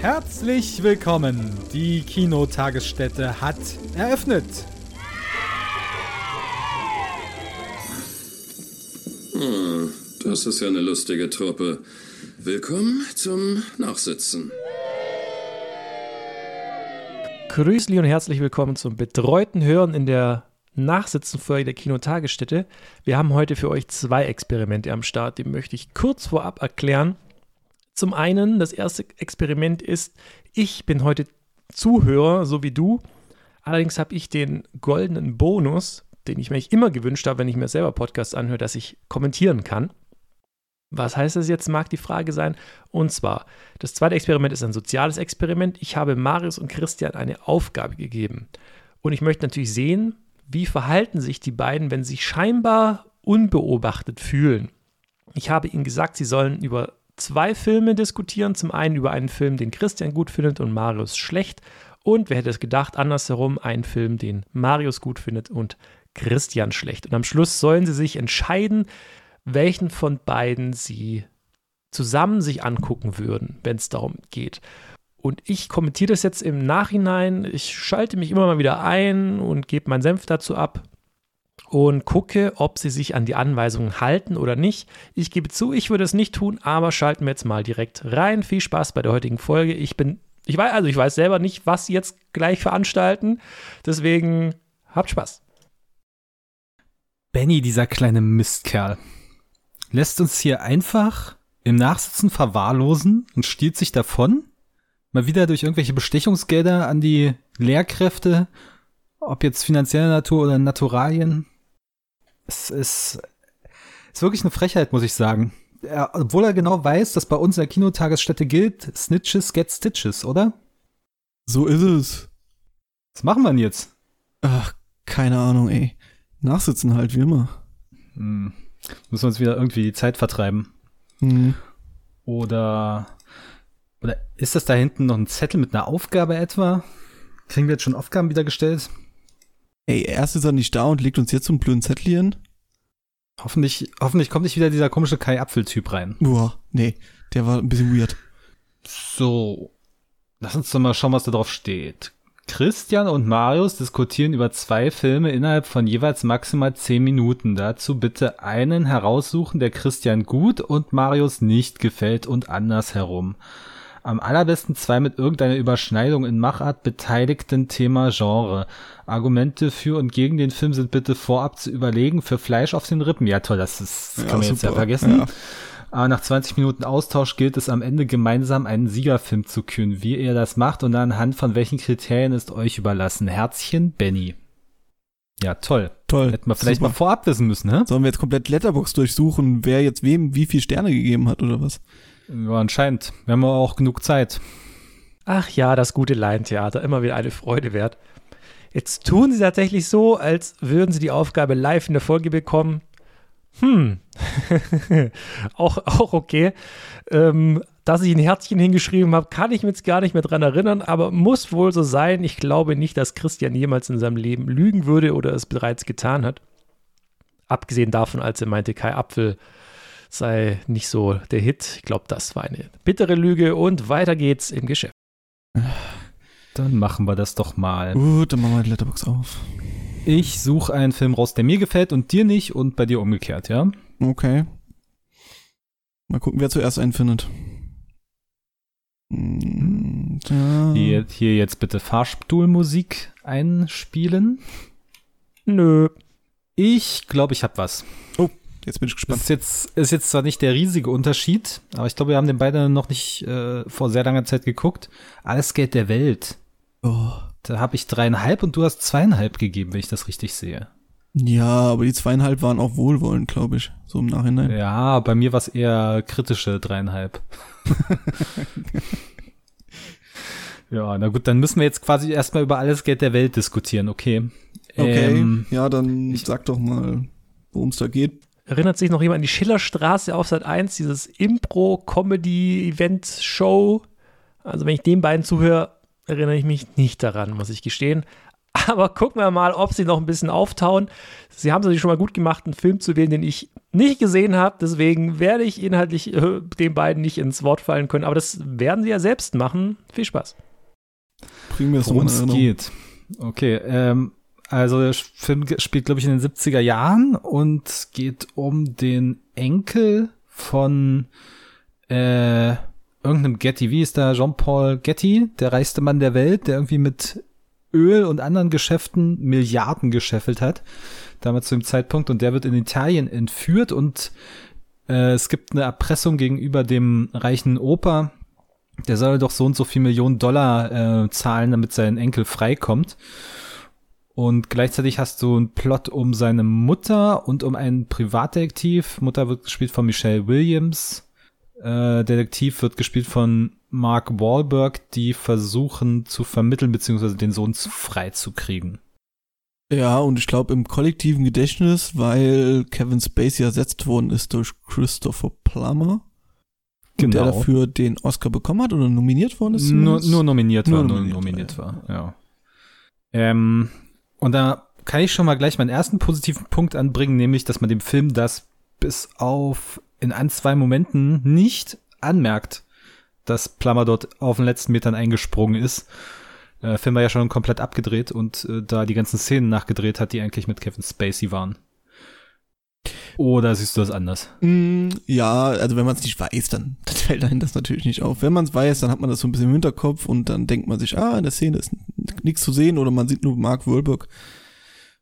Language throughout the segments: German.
Herzlich willkommen. Die Kinotagesstätte hat eröffnet. Hm, das ist ja eine lustige Truppe. Willkommen zum Nachsitzen. Grüßli und herzlich willkommen zum betreuten Hören in der Nachsitzenfolge der Kinotagesstätte. Wir haben heute für euch zwei Experimente am Start, die möchte ich kurz vorab erklären. Zum einen, das erste Experiment ist, ich bin heute Zuhörer, so wie du. Allerdings habe ich den goldenen Bonus, den ich mir immer gewünscht habe, wenn ich mir selber Podcasts anhöre, dass ich kommentieren kann. Was heißt das jetzt, mag die Frage sein. Und zwar, das zweite Experiment ist ein soziales Experiment. Ich habe Marius und Christian eine Aufgabe gegeben. Und ich möchte natürlich sehen, wie verhalten sich die beiden, wenn sie scheinbar unbeobachtet fühlen. Ich habe ihnen gesagt, sie sollen über zwei Filme diskutieren. Zum einen über einen Film, den Christian gut findet und Marius schlecht. Und wer hätte es gedacht, andersherum einen Film, den Marius gut findet und Christian schlecht. Und am Schluss sollen sie sich entscheiden, welchen von beiden sie zusammen sich angucken würden, wenn es darum geht. Und ich kommentiere das jetzt im Nachhinein. Ich schalte mich immer mal wieder ein und gebe meinen Senf dazu ab und gucke, ob sie sich an die Anweisungen halten oder nicht. Ich gebe zu, ich würde es nicht tun, aber schalten wir jetzt mal direkt rein. Viel Spaß bei der heutigen Folge. Ich bin, ich weiß, also ich weiß selber nicht, was sie jetzt gleich veranstalten. Deswegen habt Spaß. Benny, dieser kleine Mistkerl, lässt uns hier einfach im Nachsitzen verwahrlosen und stiehlt sich davon. Mal wieder durch irgendwelche Bestechungsgelder an die Lehrkräfte, ob jetzt finanzieller Natur oder Naturalien. Es ist, ist wirklich eine Frechheit, muss ich sagen. Er, obwohl er genau weiß, dass bei uns in der Kinotagesstätte gilt, Snitches get Stitches, oder? So ist es. Was machen wir denn jetzt? Ach, keine Ahnung, ey. Nachsitzen halt, wie immer. Hm. Müssen wir uns wieder irgendwie die Zeit vertreiben. Hm. Oder, oder ist das da hinten noch ein Zettel mit einer Aufgabe etwa? Kriegen wir jetzt schon Aufgaben wieder gestellt? Ey, erst ist er nicht da und legt uns jetzt so einen blöden Zettel hier hin. Hoffentlich, hoffentlich kommt nicht wieder dieser komische Kai-Apfel-Typ rein. Boah, nee, der war ein bisschen weird. So. Lass uns doch mal schauen, was da drauf steht. Christian und Marius diskutieren über zwei Filme innerhalb von jeweils maximal zehn Minuten. Dazu bitte einen heraussuchen, der Christian gut und Marius nicht gefällt und andersherum. Am allerbesten zwei mit irgendeiner Überschneidung in Machart beteiligten Thema Genre. Argumente für und gegen den Film sind bitte vorab zu überlegen. Für Fleisch auf den Rippen. Ja toll, das, ist, das ja, kann man super. jetzt ja vergessen. Ja. Aber nach 20 Minuten Austausch gilt es am Ende gemeinsam einen Siegerfilm zu kühlen. Wie ihr das macht und anhand von welchen Kriterien ist euch überlassen. Herzchen, Benny. Ja, toll. Toll. Hätten wir vielleicht Super. mal vorab wissen müssen, ne? Sollen wir jetzt komplett Letterbox durchsuchen, wer jetzt wem wie viel Sterne gegeben hat oder was? Ja, anscheinend. Wir haben auch genug Zeit. Ach ja, das gute Laientheater, immer wieder eine Freude wert. Jetzt tun sie tatsächlich so, als würden sie die Aufgabe live in der Folge bekommen. Hm, auch, auch okay. Ähm, dass ich ein Herzchen hingeschrieben habe, kann ich mir jetzt gar nicht mehr dran erinnern, aber muss wohl so sein. Ich glaube nicht, dass Christian jemals in seinem Leben lügen würde oder es bereits getan hat. Abgesehen davon, als er meinte, Kai Apfel sei nicht so der Hit. Ich glaube, das war eine bittere Lüge und weiter geht's im Geschäft. Dann machen wir das doch mal. Gut, dann machen wir die Letterbox auf. Ich suche einen Film raus, der mir gefällt und dir nicht und bei dir umgekehrt, ja? Okay. Mal gucken, wer zuerst einen findet. Hm, hier, hier jetzt bitte Fahrstuhlmusik einspielen. Nö. Ich glaube, ich habe was. Oh, jetzt bin ich gespannt. Ist jetzt, ist jetzt zwar nicht der riesige Unterschied, aber ich glaube, wir haben den beiden noch nicht äh, vor sehr langer Zeit geguckt. Alles Geld der Welt. Oh. Da habe ich dreieinhalb und du hast zweieinhalb gegeben, wenn ich das richtig sehe. Ja, aber die zweieinhalb waren auch wohlwollend, glaube ich, so im Nachhinein. Ja, bei mir war es eher kritische dreieinhalb. ja, na gut, dann müssen wir jetzt quasi erstmal über alles Geld der Welt diskutieren, okay. Okay, ähm, ja, dann ich, sag doch mal, worum es da geht. Erinnert sich noch jemand an die Schillerstraße auf Sat 1, dieses Impro-Comedy-Event-Show? Also, wenn ich den beiden zuhöre, erinnere ich mich nicht daran, muss ich gestehen. Aber gucken wir mal, ob sie noch ein bisschen auftauen. Sie haben es natürlich schon mal gut gemacht, einen Film zu wählen, den ich nicht gesehen habe. Deswegen werde ich inhaltlich äh, den beiden nicht ins Wort fallen können. Aber das werden sie ja selbst machen. Viel Spaß. Bringen wir es Worum es geht. Okay, ähm, also der Film spielt, glaube ich, in den 70er Jahren und geht um den Enkel von äh, irgendeinem Getty. Wie ist da Jean-Paul Getty, der reichste Mann der Welt, der irgendwie mit Öl und anderen Geschäften Milliarden gescheffelt hat, damals zu dem Zeitpunkt. Und der wird in Italien entführt und äh, es gibt eine Erpressung gegenüber dem reichen Opa. Der soll doch so und so viel Millionen Dollar äh, zahlen, damit sein Enkel freikommt. Und gleichzeitig hast du einen Plot um seine Mutter und um einen Privatdetektiv. Mutter wird gespielt von Michelle Williams. Äh, Detektiv wird gespielt von Mark Wahlberg, die versuchen zu vermitteln, beziehungsweise den Sohn freizukriegen. Ja, und ich glaube im kollektiven Gedächtnis, weil Kevin Spacey ersetzt worden ist durch Christopher Plummer. Genau. Der dafür den Oscar bekommen hat oder nominiert worden ist? Nur, nur nominiert nur war, nominiert nur nominiert war, war ja. Ähm, und da kann ich schon mal gleich meinen ersten positiven Punkt anbringen, nämlich, dass man dem Film das bis auf in ein, zwei Momenten nicht anmerkt, dass Plummer dort auf den letzten Metern eingesprungen ist. Der Film war ja schon komplett abgedreht und äh, da die ganzen Szenen nachgedreht hat, die eigentlich mit Kevin Spacey waren. Oder siehst du das anders? Mm, ja, also wenn man es nicht weiß, dann, dann fällt einem das natürlich nicht auf. Wenn man es weiß, dann hat man das so ein bisschen im Hinterkopf und dann denkt man sich, ah, in der Szene ist nichts zu sehen oder man sieht nur Mark Wahlberg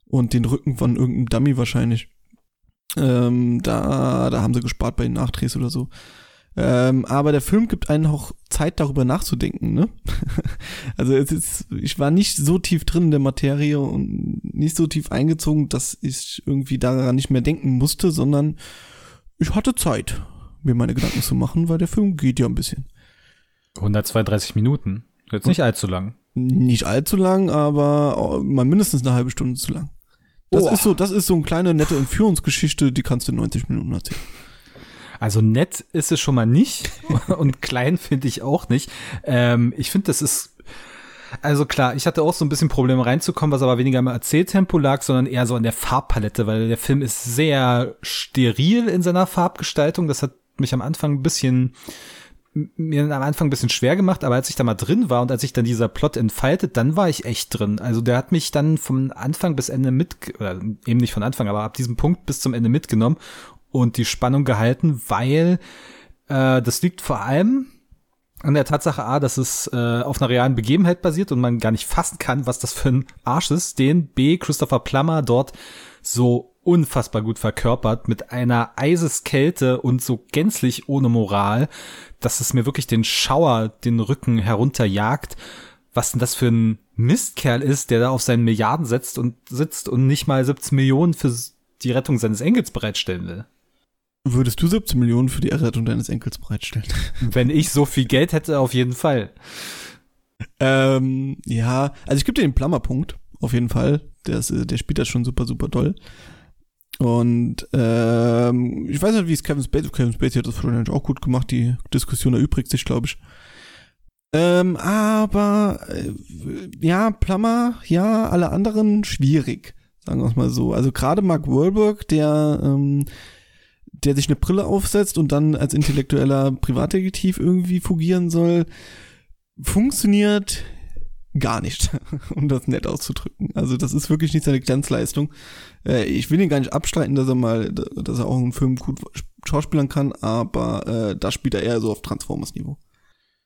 und den Rücken von irgendeinem Dummy wahrscheinlich. Ähm, da, da haben sie gespart bei den Nachdrehs oder so. Ähm, aber der Film gibt einen auch Zeit, darüber nachzudenken, ne? also es ist, ich war nicht so tief drin in der Materie und nicht so tief eingezogen, dass ich irgendwie daran nicht mehr denken musste, sondern ich hatte Zeit, mir meine Gedanken zu machen, weil der Film geht ja ein bisschen. 132 Minuten. Jetzt nicht allzu lang. Nicht allzu lang, aber mal mindestens eine halbe Stunde zu lang. Das oh. ist so, das ist so eine kleine nette Entführungsgeschichte, die kannst du in 90 Minuten erzählen. Also nett ist es schon mal nicht und klein finde ich auch nicht. Ähm, ich finde, das ist also klar, ich hatte auch so ein bisschen Probleme reinzukommen, was aber weniger im Erzähltempo lag, sondern eher so an der Farbpalette, weil der Film ist sehr steril in seiner Farbgestaltung. Das hat mich am Anfang ein bisschen mir am Anfang ein bisschen schwer gemacht, aber als ich da mal drin war und als sich dann dieser Plot entfaltet, dann war ich echt drin. Also der hat mich dann vom Anfang bis Ende mit, oder eben nicht von Anfang, aber ab diesem Punkt bis zum Ende mitgenommen und die Spannung gehalten, weil äh, das liegt vor allem an der Tatsache A, dass es äh, auf einer realen Begebenheit basiert und man gar nicht fassen kann, was das für ein Arsch ist, den B. Christopher Plummer dort so unfassbar gut verkörpert mit einer Eiseskälte und so gänzlich ohne Moral, dass es mir wirklich den Schauer den Rücken herunterjagt. Was denn das für ein Mistkerl ist, der da auf seinen Milliarden setzt und sitzt und nicht mal 17 Millionen für die Rettung seines Enkels bereitstellen will. Würdest du 17 Millionen für die Errettung deines Enkels bereitstellen? Wenn ich so viel Geld hätte, auf jeden Fall. Ähm, ja, also ich gebe dir den Plummer-Punkt, auf jeden Fall. Der, ist, der spielt das schon super, super toll. Und ähm, ich weiß nicht, wie es Kevin Spacey, Kevin Spacey hat das wahrscheinlich auch gut gemacht, die Diskussion erübrigt sich, glaube ich. Ähm, aber äh, ja, Plummer, ja, alle anderen schwierig, sagen wir es mal so. Also gerade Mark Wahlberg, der ähm, der sich eine Brille aufsetzt und dann als intellektueller Privatdetektiv irgendwie fungieren soll, funktioniert gar nicht, um das nett auszudrücken. Also das ist wirklich nicht seine Glanzleistung. Äh, ich will ihn gar nicht abstreiten, dass er mal, dass er auch einen Film gut schauspielern kann, aber äh, da spielt er eher so auf Transformers-Niveau.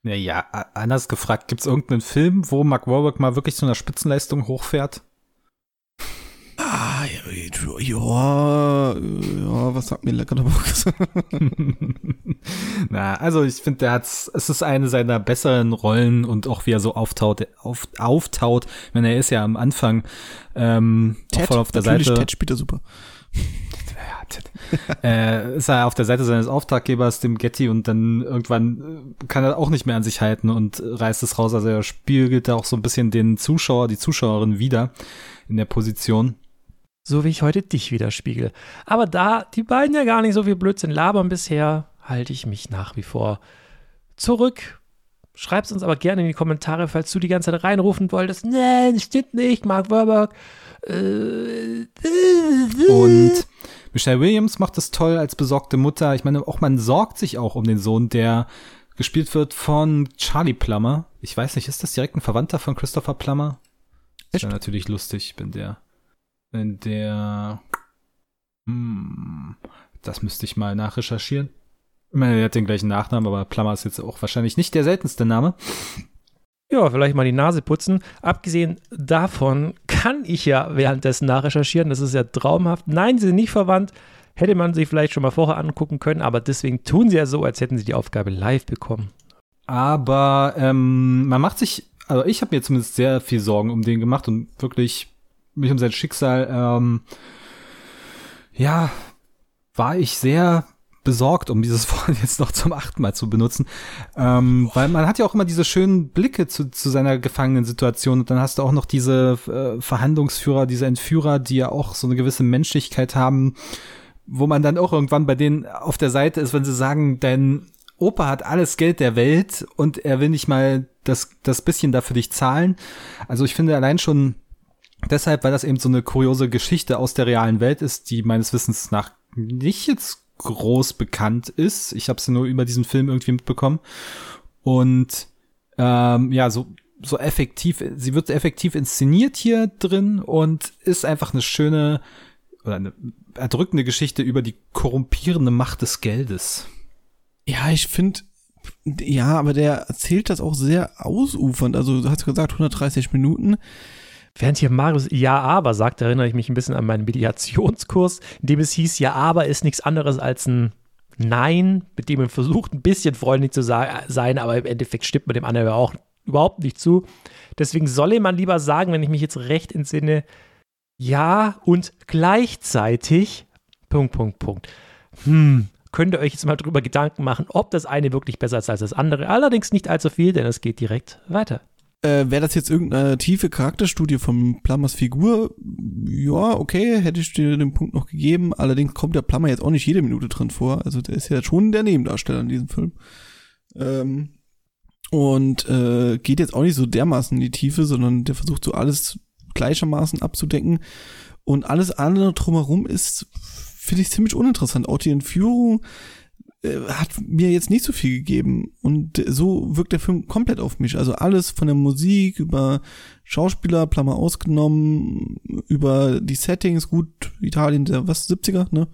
Ja, ja, anders gefragt, gibt es irgendeinen Film, wo Mark Warburg mal wirklich zu einer Spitzenleistung hochfährt? Ah, ja, ja, ja, was sagt mir lecker der Box? Na, also ich finde, der hat es ist eine seiner besseren Rollen und auch wie er so auftaut, auf, auftaut, wenn er ist ja am Anfang ähm, Ted, voll auf der Seite. Ted spielt er super. äh, ist er auf der Seite seines Auftraggebers, dem Getty, und dann irgendwann äh, kann er auch nicht mehr an sich halten und reißt es raus. Also er spiegelt da auch so ein bisschen den Zuschauer, die Zuschauerin wieder in der Position. So wie ich heute dich widerspiegel. Aber da die beiden ja gar nicht so viel Blödsinn labern bisher, halte ich mich nach wie vor zurück. Schreib's uns aber gerne in die Kommentare, falls du die ganze Zeit reinrufen wolltest. Nein, stimmt nicht, Mark Warburg. Äh, Und Michelle Williams macht das toll als besorgte Mutter. Ich meine, auch man sorgt sich auch um den Sohn, der gespielt wird von Charlie Plummer. Ich weiß nicht, ist das direkt ein Verwandter von Christopher Plummer? Das wäre natürlich lustig, wenn der, der, hm, das müsste ich mal nachrecherchieren. Ich meine, er hat den gleichen Nachnamen, aber Plummer ist jetzt auch wahrscheinlich nicht der seltenste Name. Ja, vielleicht mal die Nase putzen. Abgesehen davon kann ich ja währenddessen nachrecherchieren. Das ist ja traumhaft. Nein, sie sind nicht verwandt. Hätte man sich vielleicht schon mal vorher angucken können, aber deswegen tun sie ja so, als hätten sie die Aufgabe live bekommen. Aber ähm, man macht sich, also ich habe mir zumindest sehr viel Sorgen um den gemacht und wirklich mich um sein Schicksal, ähm, ja, war ich sehr besorgt, um dieses Wort jetzt noch zum achten Mal zu benutzen. Ähm, weil man hat ja auch immer diese schönen Blicke zu, zu seiner Gefangenen-Situation und dann hast du auch noch diese äh, Verhandlungsführer, diese Entführer, die ja auch so eine gewisse Menschlichkeit haben, wo man dann auch irgendwann bei denen auf der Seite ist, wenn sie sagen, dein Opa hat alles Geld der Welt und er will nicht mal das, das bisschen dafür dich zahlen. Also ich finde allein schon deshalb, weil das eben so eine kuriose Geschichte aus der realen Welt ist, die meines Wissens nach nicht jetzt groß bekannt ist. Ich habe sie nur über diesen Film irgendwie mitbekommen. Und ähm, ja, so so effektiv, sie wird effektiv inszeniert hier drin und ist einfach eine schöne oder eine erdrückende Geschichte über die korrumpierende Macht des Geldes. Ja, ich finde, ja, aber der erzählt das auch sehr ausufernd. Also, du hast gesagt, 130 Minuten. Während hier Marius Ja, aber sagt, erinnere ich mich ein bisschen an meinen Mediationskurs, in dem es hieß, Ja, aber ist nichts anderes als ein Nein, mit dem man versucht, ein bisschen freundlich zu sein, aber im Endeffekt stimmt man dem anderen auch überhaupt nicht zu. Deswegen solle man lieber sagen, wenn ich mich jetzt recht entsinne, ja und gleichzeitig, Punkt, Punkt, Punkt. Hm, könnt ihr euch jetzt mal drüber Gedanken machen, ob das eine wirklich besser ist als das andere. Allerdings nicht allzu viel, denn es geht direkt weiter. Äh, Wäre das jetzt irgendeine tiefe Charakterstudie von Plummers Figur? Ja, okay, hätte ich dir den Punkt noch gegeben. Allerdings kommt der Plummer jetzt auch nicht jede Minute drin vor. Also der ist ja schon der Nebendarsteller in diesem Film. Ähm, und äh, geht jetzt auch nicht so dermaßen in die Tiefe, sondern der versucht so alles gleichermaßen abzudecken. Und alles andere drumherum ist, finde ich, ziemlich uninteressant. Auch die Entführung hat mir jetzt nicht so viel gegeben. Und so wirkt der Film komplett auf mich. Also alles von der Musik über Schauspieler, Klammer ausgenommen, über die Settings, gut, Italien, der was, 70er, ne?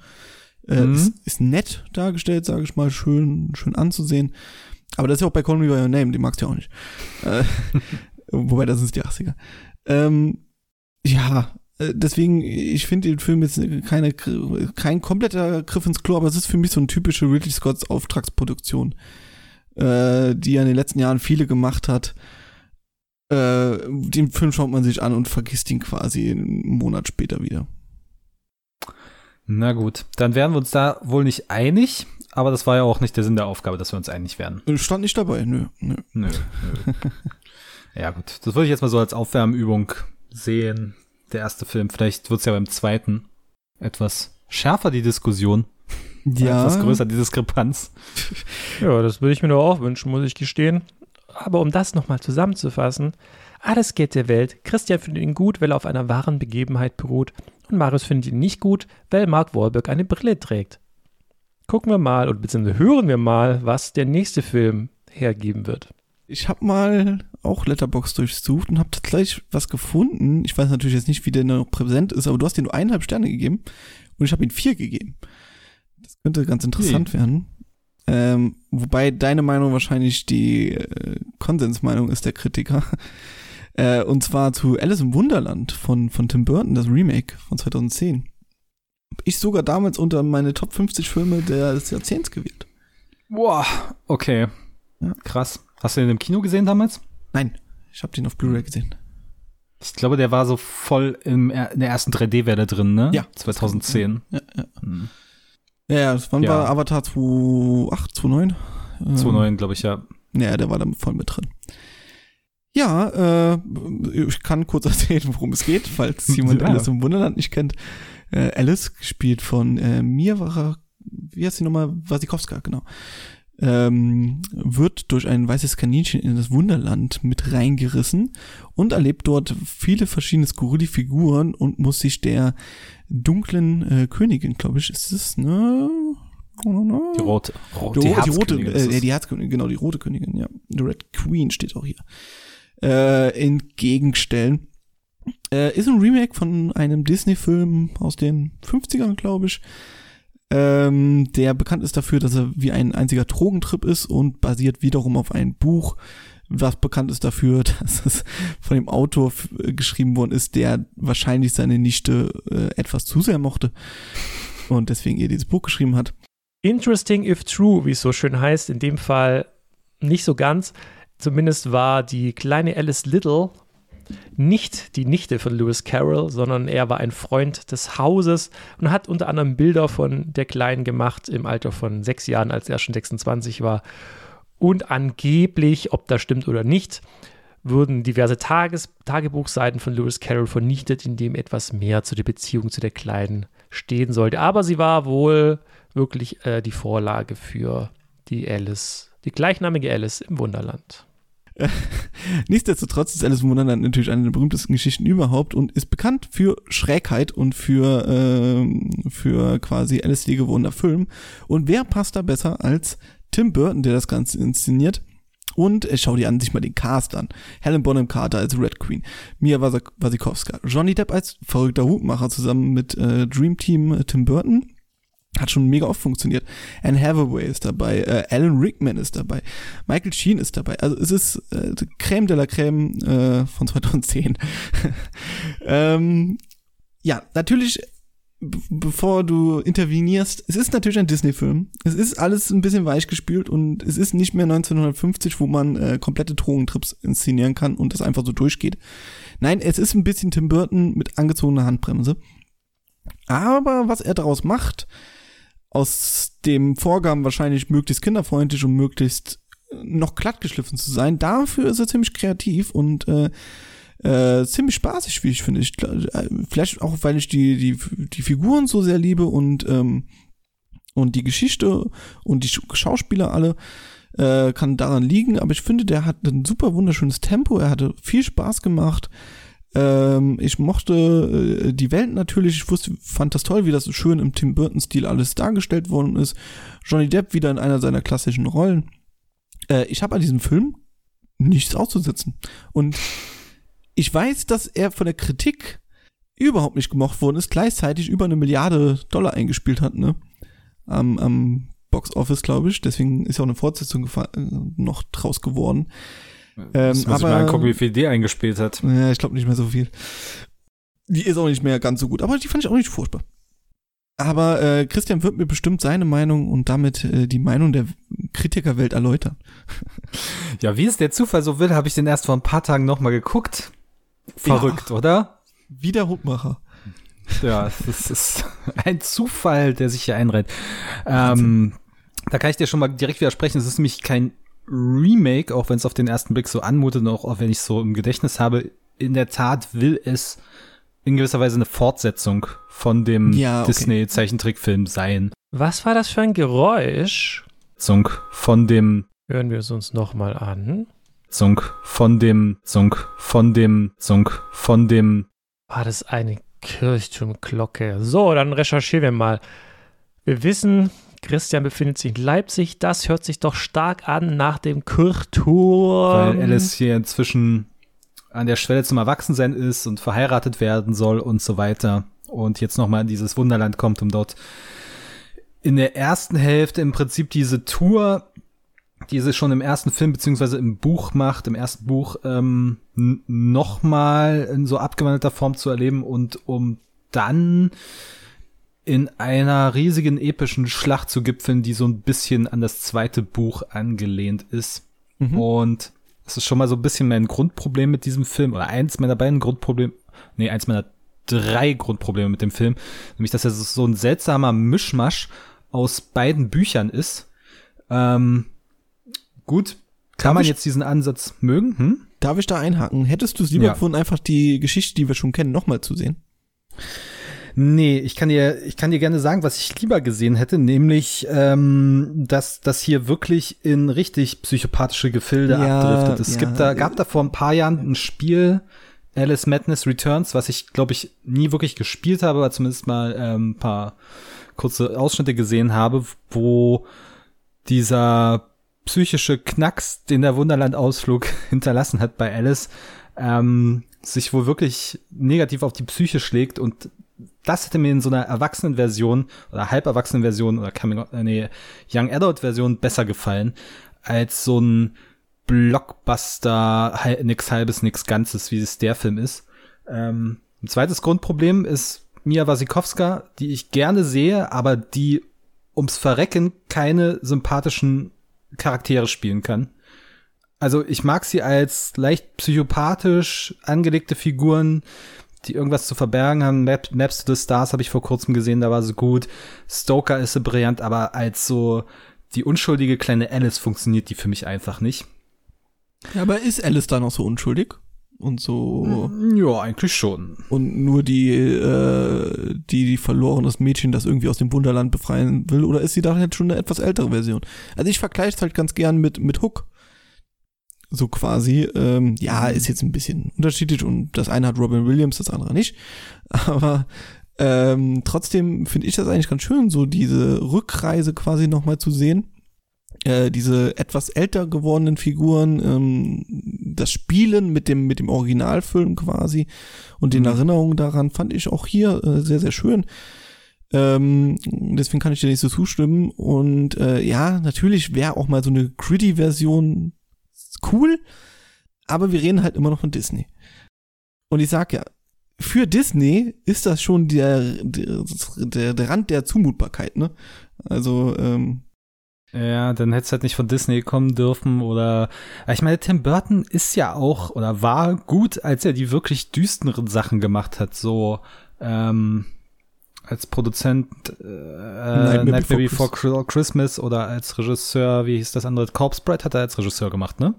Äh, mhm. ist, ist nett dargestellt, sage ich mal, schön, schön anzusehen. Aber das ist ja auch bei Call Me By Your Name, die magst du ja auch nicht. äh, wobei, das ist die 80er. Ähm, ja, äh, deswegen, ich finde den Film jetzt keine, kein kompletter Griff ins Klo, aber es ist für mich so eine typische Ridley Scotts Auftragsproduktion, äh, die er in den letzten Jahren viele gemacht hat. Äh, den Film schaut man sich an und vergisst ihn quasi einen Monat später wieder. Na gut, dann wären wir uns da wohl nicht einig, aber das war ja auch nicht der Sinn der Aufgabe, dass wir uns einig werden. Stand nicht dabei, nö. Nö, nö. nö. ja gut, das würde ich jetzt mal so als Aufwärmübung sehen. Der erste Film, vielleicht wird es ja beim zweiten etwas schärfer, die Diskussion. Ja. Etwas größer, die Diskrepanz. Ja, das würde ich mir doch auch wünschen, muss ich gestehen. Aber um das nochmal zusammenzufassen, alles geht der Welt. Christian findet ihn gut, weil er auf einer wahren Begebenheit beruht. Und Marius findet ihn nicht gut, weil Mark Wahlberg eine Brille trägt. Gucken wir mal, oder beziehungsweise hören wir mal, was der nächste Film hergeben wird. Ich habe mal auch Letterbox durchsucht und habe gleich was gefunden. Ich weiß natürlich jetzt nicht, wie der noch präsent ist, aber du hast dir nur eineinhalb Sterne gegeben und ich habe ihm vier gegeben. Das könnte ganz interessant nee. werden. Ähm, wobei deine Meinung wahrscheinlich die äh, Konsensmeinung ist der Kritiker. Äh, und zwar zu Alice im Wunderland von, von Tim Burton, das Remake von 2010. Ich sogar damals unter meine Top 50 Filme des Jahrzehnts gewählt. Boah, okay. Ja. Krass. Hast du den im Kino gesehen damals? Nein, ich habe den auf Blu-ray gesehen. Ich glaube, der war so voll im, in der ersten 3D-Welle drin, ne? Ja. 2010. Ja, ja. Hm. Ja, ja, wann ja. war Avatar 2008, 2009? 2009, glaube ich, ja. Ja, der war da voll mit drin. Ja, äh, ich kann kurz erzählen, worum es geht, falls jemand ja. Alice im Wunderland nicht kennt. Äh, Alice, gespielt von äh, Mirwara, wie heißt sie nochmal? Wasikowska, genau. Ähm, wird durch ein weißes Kaninchen in das Wunderland mit reingerissen und erlebt dort viele verschiedene skurrile Figuren und muss sich der dunklen äh, Königin, glaube ich, ist es, ne? Die rote. Oh, die, die, die rote, äh, die Herzkönigin, genau, die rote Königin, ja. The Red Queen steht auch hier. Äh, entgegenstellen. Äh, ist ein Remake von einem Disney-Film aus den 50ern, glaube ich. Ähm, der bekannt ist dafür, dass er wie ein einziger Drogentrip ist und basiert wiederum auf einem Buch, was bekannt ist dafür, dass es von dem Autor geschrieben worden ist, der wahrscheinlich seine Nichte äh, etwas zu sehr mochte und deswegen ihr dieses Buch geschrieben hat. Interesting if true, wie es so schön heißt, in dem Fall nicht so ganz. Zumindest war die kleine Alice Little nicht die Nichte von Lewis Carroll, sondern er war ein Freund des Hauses und hat unter anderem Bilder von der Kleinen gemacht im Alter von sechs Jahren, als er schon 26 war. Und angeblich, ob das stimmt oder nicht, wurden diverse Tages Tagebuchseiten von Lewis Carroll vernichtet, in dem etwas mehr zu der Beziehung zu der Kleinen stehen sollte. Aber sie war wohl wirklich äh, die Vorlage für die Alice, die gleichnamige Alice im Wunderland. Nichtsdestotrotz ist Alice im Wunderland natürlich eine der berühmtesten Geschichten überhaupt und ist bekannt für Schrägheit und für, äh, für quasi LSD gewohnter Film. Und wer passt da besser als Tim Burton, der das Ganze inszeniert? Und äh, schau dir an sich mal den Cast an. Helen Bonham Carter als Red Queen, Mia Wasikowska, Johnny Depp als verrückter Hutmacher zusammen mit äh, Dream Team äh, Tim Burton hat schon mega oft funktioniert. Anne Hathaway ist dabei, äh, Alan Rickman ist dabei, Michael Sheen ist dabei. Also es ist äh, Creme de la Creme äh, von 2010. ähm, ja, natürlich, bevor du intervenierst, es ist natürlich ein Disney-Film. Es ist alles ein bisschen weich gespült und es ist nicht mehr 1950, wo man äh, komplette Drogentrips inszenieren kann und das einfach so durchgeht. Nein, es ist ein bisschen Tim Burton mit angezogener Handbremse. Aber was er daraus macht, aus dem Vorgaben wahrscheinlich möglichst kinderfreundlich und möglichst äh, noch glatt geschliffen zu sein. Dafür ist er ziemlich kreativ und äh, äh, ziemlich spaßig, wie ich finde. Ich, äh, vielleicht auch, weil ich die, die, die Figuren so sehr liebe und, ähm, und die Geschichte und die Schauspieler alle äh, kann daran liegen, aber ich finde, der hat ein super wunderschönes Tempo, er hatte viel Spaß gemacht. Ähm, ich mochte äh, die Welt natürlich. Ich wusste, fand das toll, wie das schön im Tim Burton-Stil alles dargestellt worden ist. Johnny Depp wieder in einer seiner klassischen Rollen. Äh, ich habe an diesem Film nichts auszusetzen. Und ich weiß, dass er von der Kritik überhaupt nicht gemocht worden ist, gleichzeitig über eine Milliarde Dollar eingespielt hat, ne? Am, am Box Office, glaube ich. Deswegen ist ja auch eine Fortsetzung äh, noch draus geworden. Ähm, muss aber, mal angucken, wie viel die eingespielt hat. Ja, ich glaube nicht mehr so viel. Die ist auch nicht mehr ganz so gut, aber die fand ich auch nicht furchtbar. Aber äh, Christian wird mir bestimmt seine Meinung und damit äh, die Meinung der Kritikerwelt erläutern. Ja, wie es der Zufall so will, habe ich den erst vor ein paar Tagen nochmal geguckt. Verrückt, ja, oder? Wieder Hutmacher. Ja, das ist ein Zufall, der sich hier einrennt. Ähm, da kann ich dir schon mal direkt widersprechen. Es ist nämlich kein Remake, auch wenn es auf den ersten Blick so anmutet und auch, wenn ich so im Gedächtnis habe, in der Tat will es in gewisser Weise eine Fortsetzung von dem ja, okay. Disney-Zeichentrickfilm sein. Was war das für ein Geräusch? Von dem. Hören wir es uns nochmal an. Zunk von dem Zunk von dem Zunk von dem. War das eine Kirchturmglocke? So, dann recherchieren wir mal. Wir wissen, Christian befindet sich in Leipzig. Das hört sich doch stark an nach dem Kirchturm. Weil Alice hier inzwischen an der Schwelle zum Erwachsensein ist und verheiratet werden soll und so weiter. Und jetzt nochmal in dieses Wunderland kommt, um dort in der ersten Hälfte im Prinzip diese Tour, die sie schon im ersten Film beziehungsweise im Buch macht, im ersten Buch, ähm, nochmal in so abgewandelter Form zu erleben und um dann in einer riesigen epischen Schlacht zu gipfeln, die so ein bisschen an das zweite Buch angelehnt ist. Mhm. Und es ist schon mal so ein bisschen mein Grundproblem mit diesem Film, oder eins meiner beiden Grundprobleme, nee, eins meiner drei Grundprobleme mit dem Film, nämlich, dass er so ein seltsamer Mischmasch aus beiden Büchern ist. Ähm, gut, kann Darf man jetzt diesen Ansatz mögen? Hm? Darf ich da einhaken? Hättest du es lieber ja. gefunden, einfach die Geschichte, die wir schon kennen, nochmal zu sehen? Nee, ich kann dir, ich kann dir gerne sagen, was ich lieber gesehen hätte, nämlich, ähm, dass das hier wirklich in richtig psychopathische Gefilde Ja, abdriftet. Es ja. gibt da, gab da vor ein paar Jahren ein Spiel, Alice Madness Returns, was ich, glaube ich, nie wirklich gespielt habe, aber zumindest mal ähm, ein paar kurze Ausschnitte gesehen habe, wo dieser psychische Knacks, den der Wunderland-Ausflug hinterlassen hat bei Alice, ähm, sich wohl wirklich negativ auf die Psyche schlägt und das hätte mir in so einer Erwachsenenversion oder halberwachsenen Version oder Coming, äh, nee, Young Adult Version besser gefallen als so ein Blockbuster, nix halbes, nix ganzes, wie es der Film ist. Ähm, ein zweites Grundproblem ist Mia Wasikowska, die ich gerne sehe, aber die ums Verrecken keine sympathischen Charaktere spielen kann. Also ich mag sie als leicht psychopathisch angelegte Figuren, die irgendwas zu verbergen haben. Map, Maps to the Stars habe ich vor kurzem gesehen, da war sie gut. Stoker ist sie brillant, aber als so die unschuldige kleine Alice funktioniert die für mich einfach nicht. Ja, aber ist Alice da noch so unschuldig? Und so. Ja, eigentlich schon. Und nur die, äh, die, die verlorenes Mädchen, das irgendwie aus dem Wunderland befreien will, oder ist sie da jetzt schon eine etwas ältere Version? Also ich vergleiche es halt ganz gern mit, mit Hook. So quasi. Ähm, ja, ist jetzt ein bisschen unterschiedlich und das eine hat Robin Williams, das andere nicht. Aber ähm, trotzdem finde ich das eigentlich ganz schön, so diese Rückreise quasi nochmal zu sehen. Äh, diese etwas älter gewordenen Figuren, ähm, das Spielen mit dem, mit dem Originalfilm quasi und den Mhm. Erinnerungen daran fand ich auch hier äh, sehr, sehr schön. Ähm, deswegen kann ich dir nicht so zustimmen. Und äh, ja, natürlich wäre auch mal so eine gritty-Version cool, aber wir reden halt immer noch von Disney. Und ich sag ja, für Disney ist das schon der, der, der, der Rand der Zumutbarkeit, ne? Also, ähm, Ja, dann hätte es halt nicht von Disney kommen dürfen oder ich meine, Tim Burton ist ja auch oder war gut, als er die wirklich düsteren Sachen gemacht hat, so ähm, als Produzent äh, Nightmare Nightmare, Before Before, Christmas oder als Regisseur, wie hieß das andere? Corpse Bride hat er als Regisseur gemacht, ne?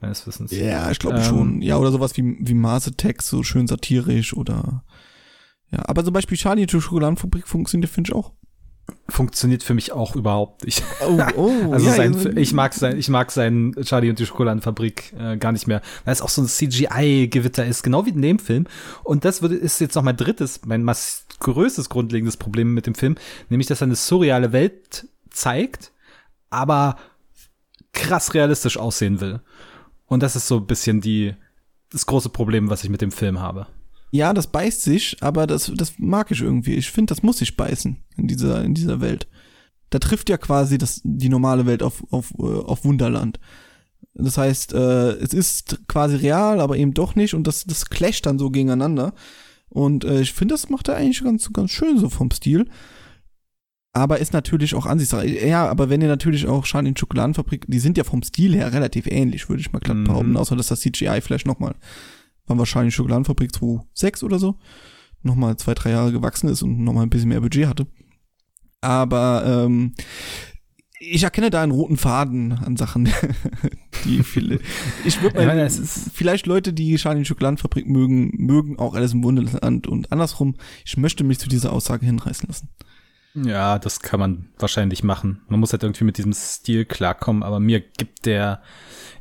Meines Wissens. ja, ich glaube Ähm, schon. Ja, oder sowas wie, wie Mars Attacks, so schön satirisch oder, ja, aber zum Beispiel Charlie und die Schokoladenfabrik funktioniert, finde ich auch. Funktioniert für mich auch überhaupt nicht. Oh, oh, Also ja, sein, ich mag sein, ich mag seinen Charlie und die Schokoladenfabrik äh, gar nicht mehr, weil es auch so ein CGI-Gewitter ist, genau wie in dem Film. Und das würde, ist jetzt noch mein drittes, mein größtes grundlegendes Problem mit dem Film, nämlich, dass er eine surreale Welt zeigt, aber krass realistisch aussehen will. Und das ist so ein bisschen die, das große Problem, was ich mit dem Film habe. Ja, das beißt sich, aber das, das mag ich irgendwie. Ich finde, das muss sich beißen in dieser, in dieser Welt. Da trifft ja quasi das, die normale Welt auf, auf, äh, auf Wunderland. Das heißt, äh, es ist quasi real, aber eben doch nicht und das, das clasht dann so gegeneinander. Und äh, ich finde, das macht er eigentlich ganz, ganz schön so vom Stil. Aber ist natürlich auch Ansichtssache. Ja, aber wenn ihr natürlich auch und die Schokoladenfabrik, die sind ja vom Stil her relativ ähnlich, würde ich mal glatt Mhm. behaupten, außer dass das CGI vielleicht nochmal war wahrscheinlich Schokoladenfabrik 2006 oder so, nochmal zwei, drei Jahre gewachsen ist und nochmal ein bisschen mehr Budget hatte. Aber ähm, ich erkenne da einen roten Faden an Sachen, die viele. Ich würde mal, ist- vielleicht Leute, die und die Schokoladenfabrik mögen, mögen auch alles im Wunderland und andersrum. Ich möchte mich zu dieser Aussage hinreißen lassen. Ja, das kann man wahrscheinlich machen. Man muss halt irgendwie mit diesem Stil klarkommen, aber mir gibt der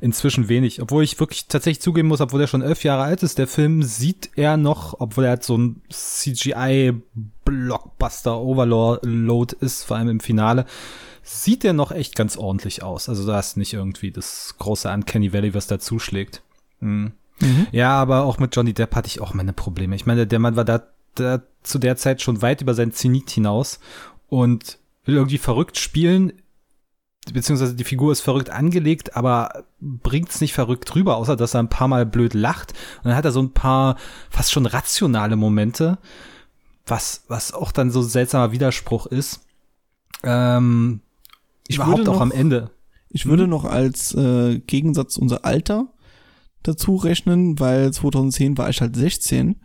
inzwischen wenig. Obwohl ich wirklich tatsächlich zugeben muss, obwohl er schon elf Jahre alt ist, der Film sieht er noch, obwohl er halt so ein CGI-Blockbuster-Overload ist, vor allem im Finale, sieht er noch echt ganz ordentlich aus. Also da ist nicht irgendwie das große Uncanny Valley, was da zuschlägt. Hm. Ja, aber auch mit Johnny Depp hatte ich auch meine Probleme. Ich meine, der Mann war da, da zu der Zeit schon weit über sein Zenit hinaus und will irgendwie verrückt spielen, beziehungsweise die Figur ist verrückt angelegt, aber bringt's nicht verrückt rüber, außer dass er ein paar Mal blöd lacht. Und dann hat er so ein paar fast schon rationale Momente, was, was auch dann so ein seltsamer Widerspruch ist. Ähm, Ich überhaupt würde auch noch- am Ende. Ich würde noch als äh, Gegensatz unser Alter dazu rechnen, weil 2010 war ich halt 16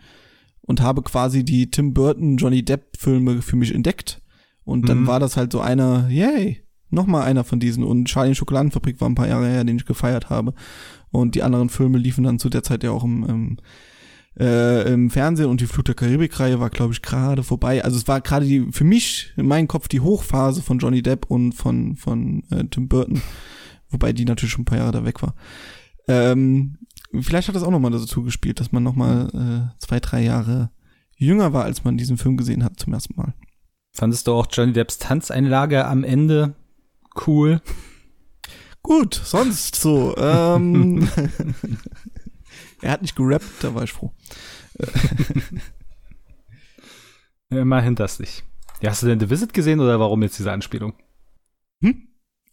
und habe quasi die Tim Burton, Johnny Depp Filme für mich entdeckt. Und dann Mhm. war das halt so einer, yay, nochmal einer von diesen. Und Charlie Schokoladenfabrik war ein paar Jahre her, den ich gefeiert habe. Und die anderen Filme liefen dann zu der Zeit ja auch im, im äh, im Fernsehen und die Flut der Karibik-Reihe war, glaube ich, gerade vorbei. Also es war gerade die für mich in meinem Kopf die Hochphase von Johnny Depp und von von äh, Tim Burton, wobei die natürlich schon ein paar Jahre da weg war. Ähm, vielleicht hat das auch nochmal dazu gespielt, dass man nochmal äh, zwei, drei Jahre jünger war, als man diesen Film gesehen hat zum ersten Mal. Fandest du auch Johnny Depps Tanzeinlage am Ende cool? Gut, sonst so. Ähm, er hat nicht gerappt, da war ich froh. Immerhin das nicht. Ja, hast du denn The Visit gesehen oder warum jetzt diese Anspielung? Hm?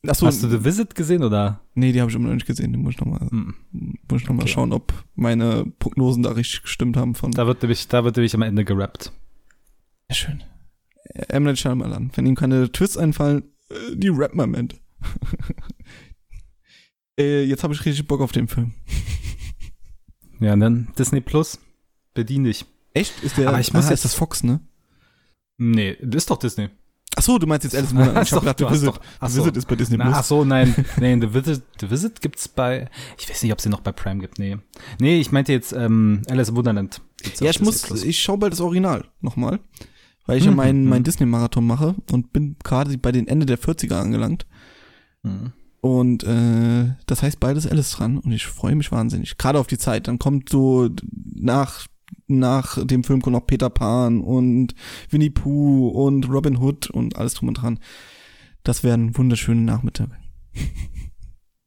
Achso, Hast du The Visit gesehen oder? nee, die habe ich immer noch nicht gesehen. Den muss ich nochmal Hm. muss ich noch mal Okay. schauen, ob meine Prognosen da richtig gestimmt haben von. Da wird nämlich, da wird nämlich am Ende gerappt. Sehr schön. M. Night Shyamalan. Wenn ihm keine Twists einfallen, äh, die rappen am Ende. äh, jetzt habe ich richtig Bock auf den Film. Ja, und dann Disney Plus. Bedien dich. Echt? Ist der? Aber ich muss ah, jetzt- ist das Fox, ne? Nee, das ist doch Disney. Ach so, du meinst jetzt Alice im Wunderland. Ich habe doch- gedacht, The Visit, The so. Visit ist bei Disney Na, ach Plus. so, nein. Nee, The Visit, The Visit gibt's bei, ich weiß nicht, ob sie noch bei Prime gibt. Nee. Nee, ich meinte jetzt, ähm, Alice im Wunderland. Ja, ich muss, Plus. ich schau bald das Original nochmal. Weil ich ja Mhm, meinen mhm. mein Disney-Marathon mache und bin gerade bei den Ende der 40er angelangt. Mhm. Und äh, das heißt beides Alice dran und ich freue mich wahnsinnig. Gerade auf die Zeit. Dann kommt so nach nach dem Film kommt noch Peter Pan und Winnie Pooh und Robin Hood und alles drum und dran. Das werden wunderschöne Nachmittage.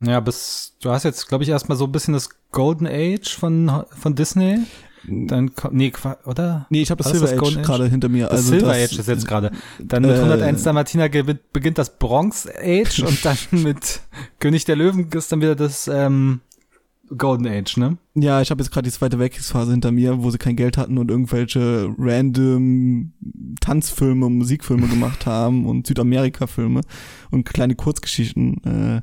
Ja, bis, du hast jetzt, glaube ich, erstmal so ein bisschen das Golden Age von, von Disney. Dann nee, oder? Nee, ich habe das Silver das Age gerade hinter mir. Das also Silver das, Age ist jetzt gerade. Dann mit äh, 101 Dalmatiner gewinnt- beginnt das Bronze Age und dann mit König der Löwen ist dann wieder das ähm, Golden Age, ne? Ja, ich habe jetzt gerade die zweite Weltkriegsphase hinter mir, wo sie kein Geld hatten und irgendwelche random Tanzfilme und Musikfilme gemacht haben und Südamerika-Filme und kleine Kurzgeschichten. Äh,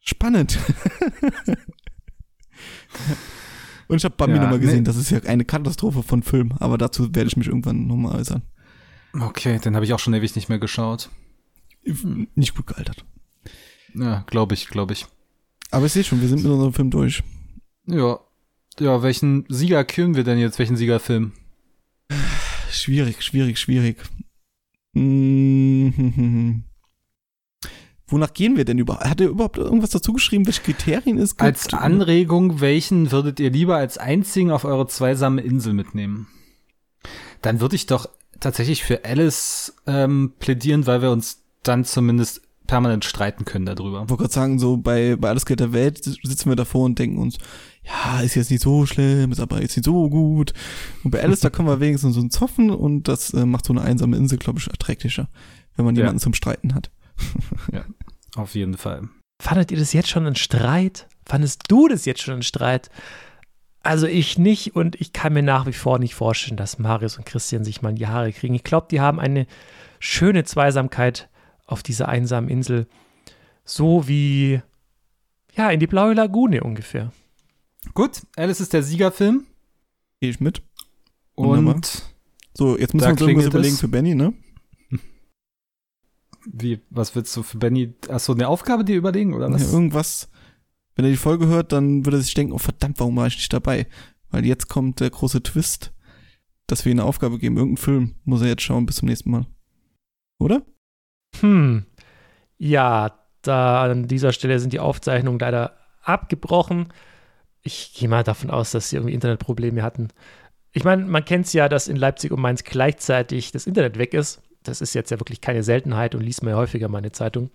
spannend. und ich habe Bambi Ja, nochmal gesehen. nee. Das ist ja eine Katastrophe von Film, aber dazu werde ich mich irgendwann nochmal äußern. Okay, den habe ich auch schon ewig nicht mehr geschaut. Nicht gut gealtert. Ja, glaube ich, glaube ich. Aber ich sehe schon, wir sind mit unserem Film durch. Ja. Ja, welchen Sieger küren wir denn jetzt? Welchen Siegerfilm? Schwierig, schwierig, schwierig. Mm, Wonach gehen wir denn überhaupt? Hat er überhaupt irgendwas dazu geschrieben, welche Kriterien es gibt? Als Anregung, welchen würdet ihr lieber als einzigen auf eure zweisame Insel mitnehmen? Dann würde ich doch tatsächlich für Alice ähm, plädieren, weil wir uns dann zumindest permanent streiten können darüber. Ich wollte gerade sagen, so bei, bei Alles Geld der Welt sitzen wir davor und denken uns, ja, ist jetzt nicht so schlimm, ist aber jetzt nicht so gut. Und bei Alice, da können wir wenigstens so ein Zoffen und das äh, macht so eine einsame Insel, glaube ich, erträglicher, wenn man Ja. jemanden zum Streiten hat. Auf jeden Fall. Fandet ihr das jetzt schon ein Streit? Fandest du das jetzt schon ein Streit? Also ich nicht und ich kann mir nach wie vor nicht vorstellen, dass Marius und Christian sich mal in die Haare kriegen. Ich glaube, die haben eine schöne Zweisamkeit auf dieser einsamen Insel. So wie, ja, in die blaue Lagune ungefähr. Gut, Alice ist der Siegerfilm Gehe ich mit. Wunderbar. und So, jetzt müssen wir uns irgendwas überlegen es. für Benny, ne? wie, was willst du für Benny? Achso, eine Aufgabe dir überlegen oder Ja, was? irgendwas. Wenn er die Folge hört, dann würde er sich denken, oh verdammt, warum war ich nicht dabei? Weil jetzt kommt der große Twist, dass wir ihm eine Aufgabe geben. Irgendein Film muss er jetzt schauen bis zum nächsten Mal. Oder? Hm. Ja, da an dieser Stelle sind die Aufzeichnungen leider abgebrochen. Ich gehe mal davon aus, dass sie irgendwie Internetprobleme hatten. Ich meine, man kennt es ja, dass in Leipzig und Mainz gleichzeitig das Internet weg ist. Das ist jetzt ja wirklich keine Seltenheit und liest man ja häufiger mal eine Zeitung.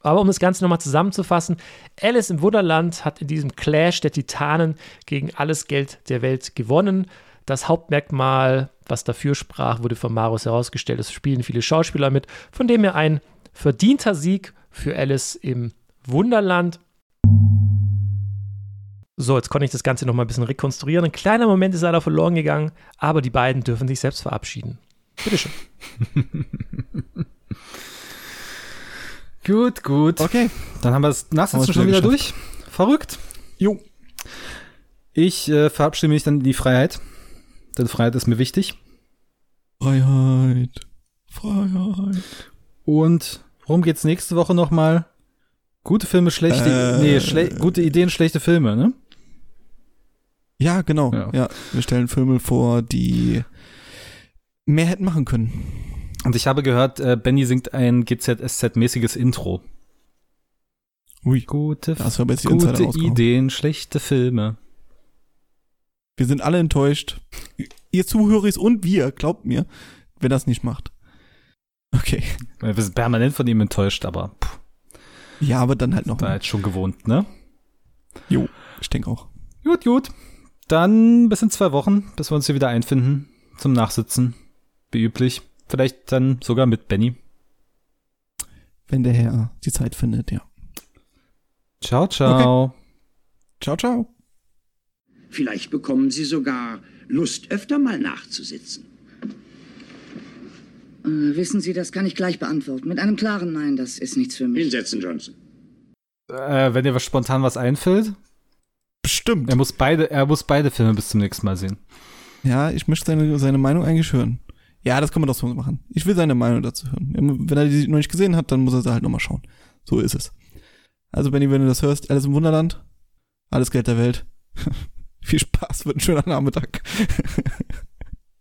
Aber um das Ganze nochmal zusammenzufassen, Alice im Wunderland hat in diesem Clash der Titanen gegen alles Geld der Welt gewonnen. Das Hauptmerkmal, was dafür sprach, wurde von Marius herausgestellt. Es spielen viele Schauspieler mit, von dem her ein verdienter Sieg für Alice im Wunderland. So, jetzt konnte ich das Ganze nochmal ein bisschen rekonstruieren. Ein kleiner Moment ist leider verloren gegangen, aber die beiden dürfen sich selbst verabschieden. Bitteschön. Gut, gut. Okay. Dann haben wir das Nachsitzen schon wieder wieder durch. Verrückt. Jo. Ich äh, verabschiede mich dann in die Freiheit. Denn Freiheit ist mir wichtig. Freiheit. Freiheit. Und worum geht's nächste Woche nochmal? Gute Filme, schlechte, Äh. nee, schle gute Ideen, schlechte Filme, ne? Ja, genau. Ja. Ja. wir stellen Filme vor, die mehr hätten machen können. Und ich habe gehört, äh, Benny singt ein GZSZ-mäßiges Intro. Ui, Gute, da hast du aber jetzt die Insider gute. Ideen, schlechte Filme. Wir sind alle enttäuscht. Ihr Zuhörer und wir, glaubt mir, wenn das nicht macht. Okay. Wir sind permanent von ihm enttäuscht, aber pff, Ja, aber dann halt noch mal. jetzt schon gewohnt, ne? Jo, ich denke auch. Gut, gut. Dann bis in zwei Wochen, bis wir uns hier wieder einfinden zum Nachsitzen. Wie üblich. Vielleicht dann sogar mit Benny. Wenn der Herr die Zeit findet, ja. Ciao, ciao. Ciao, ciao. Vielleicht bekommen Sie sogar Lust, öfter mal nachzusitzen. Äh, wissen Sie, das kann ich gleich beantworten. Mit einem klaren Nein, das ist nichts für mich. Hinsetzen, Johnson. Äh, wenn dir was spontan was einfällt, Bestimmt. er muss beide, er muss beide Filme bis zum nächsten Mal sehen. Ja, ich möchte seine, seine Meinung eigentlich hören. Ja, das kann man doch so machen. Ich will seine Meinung dazu hören. Wenn er die noch nicht gesehen hat, dann muss er sie halt nochmal schauen. So ist es. Also, Benny, wenn du das hörst, alles im Wunderland, alles Geld der Welt. Viel Spaß, wird ein schöner Nachmittag.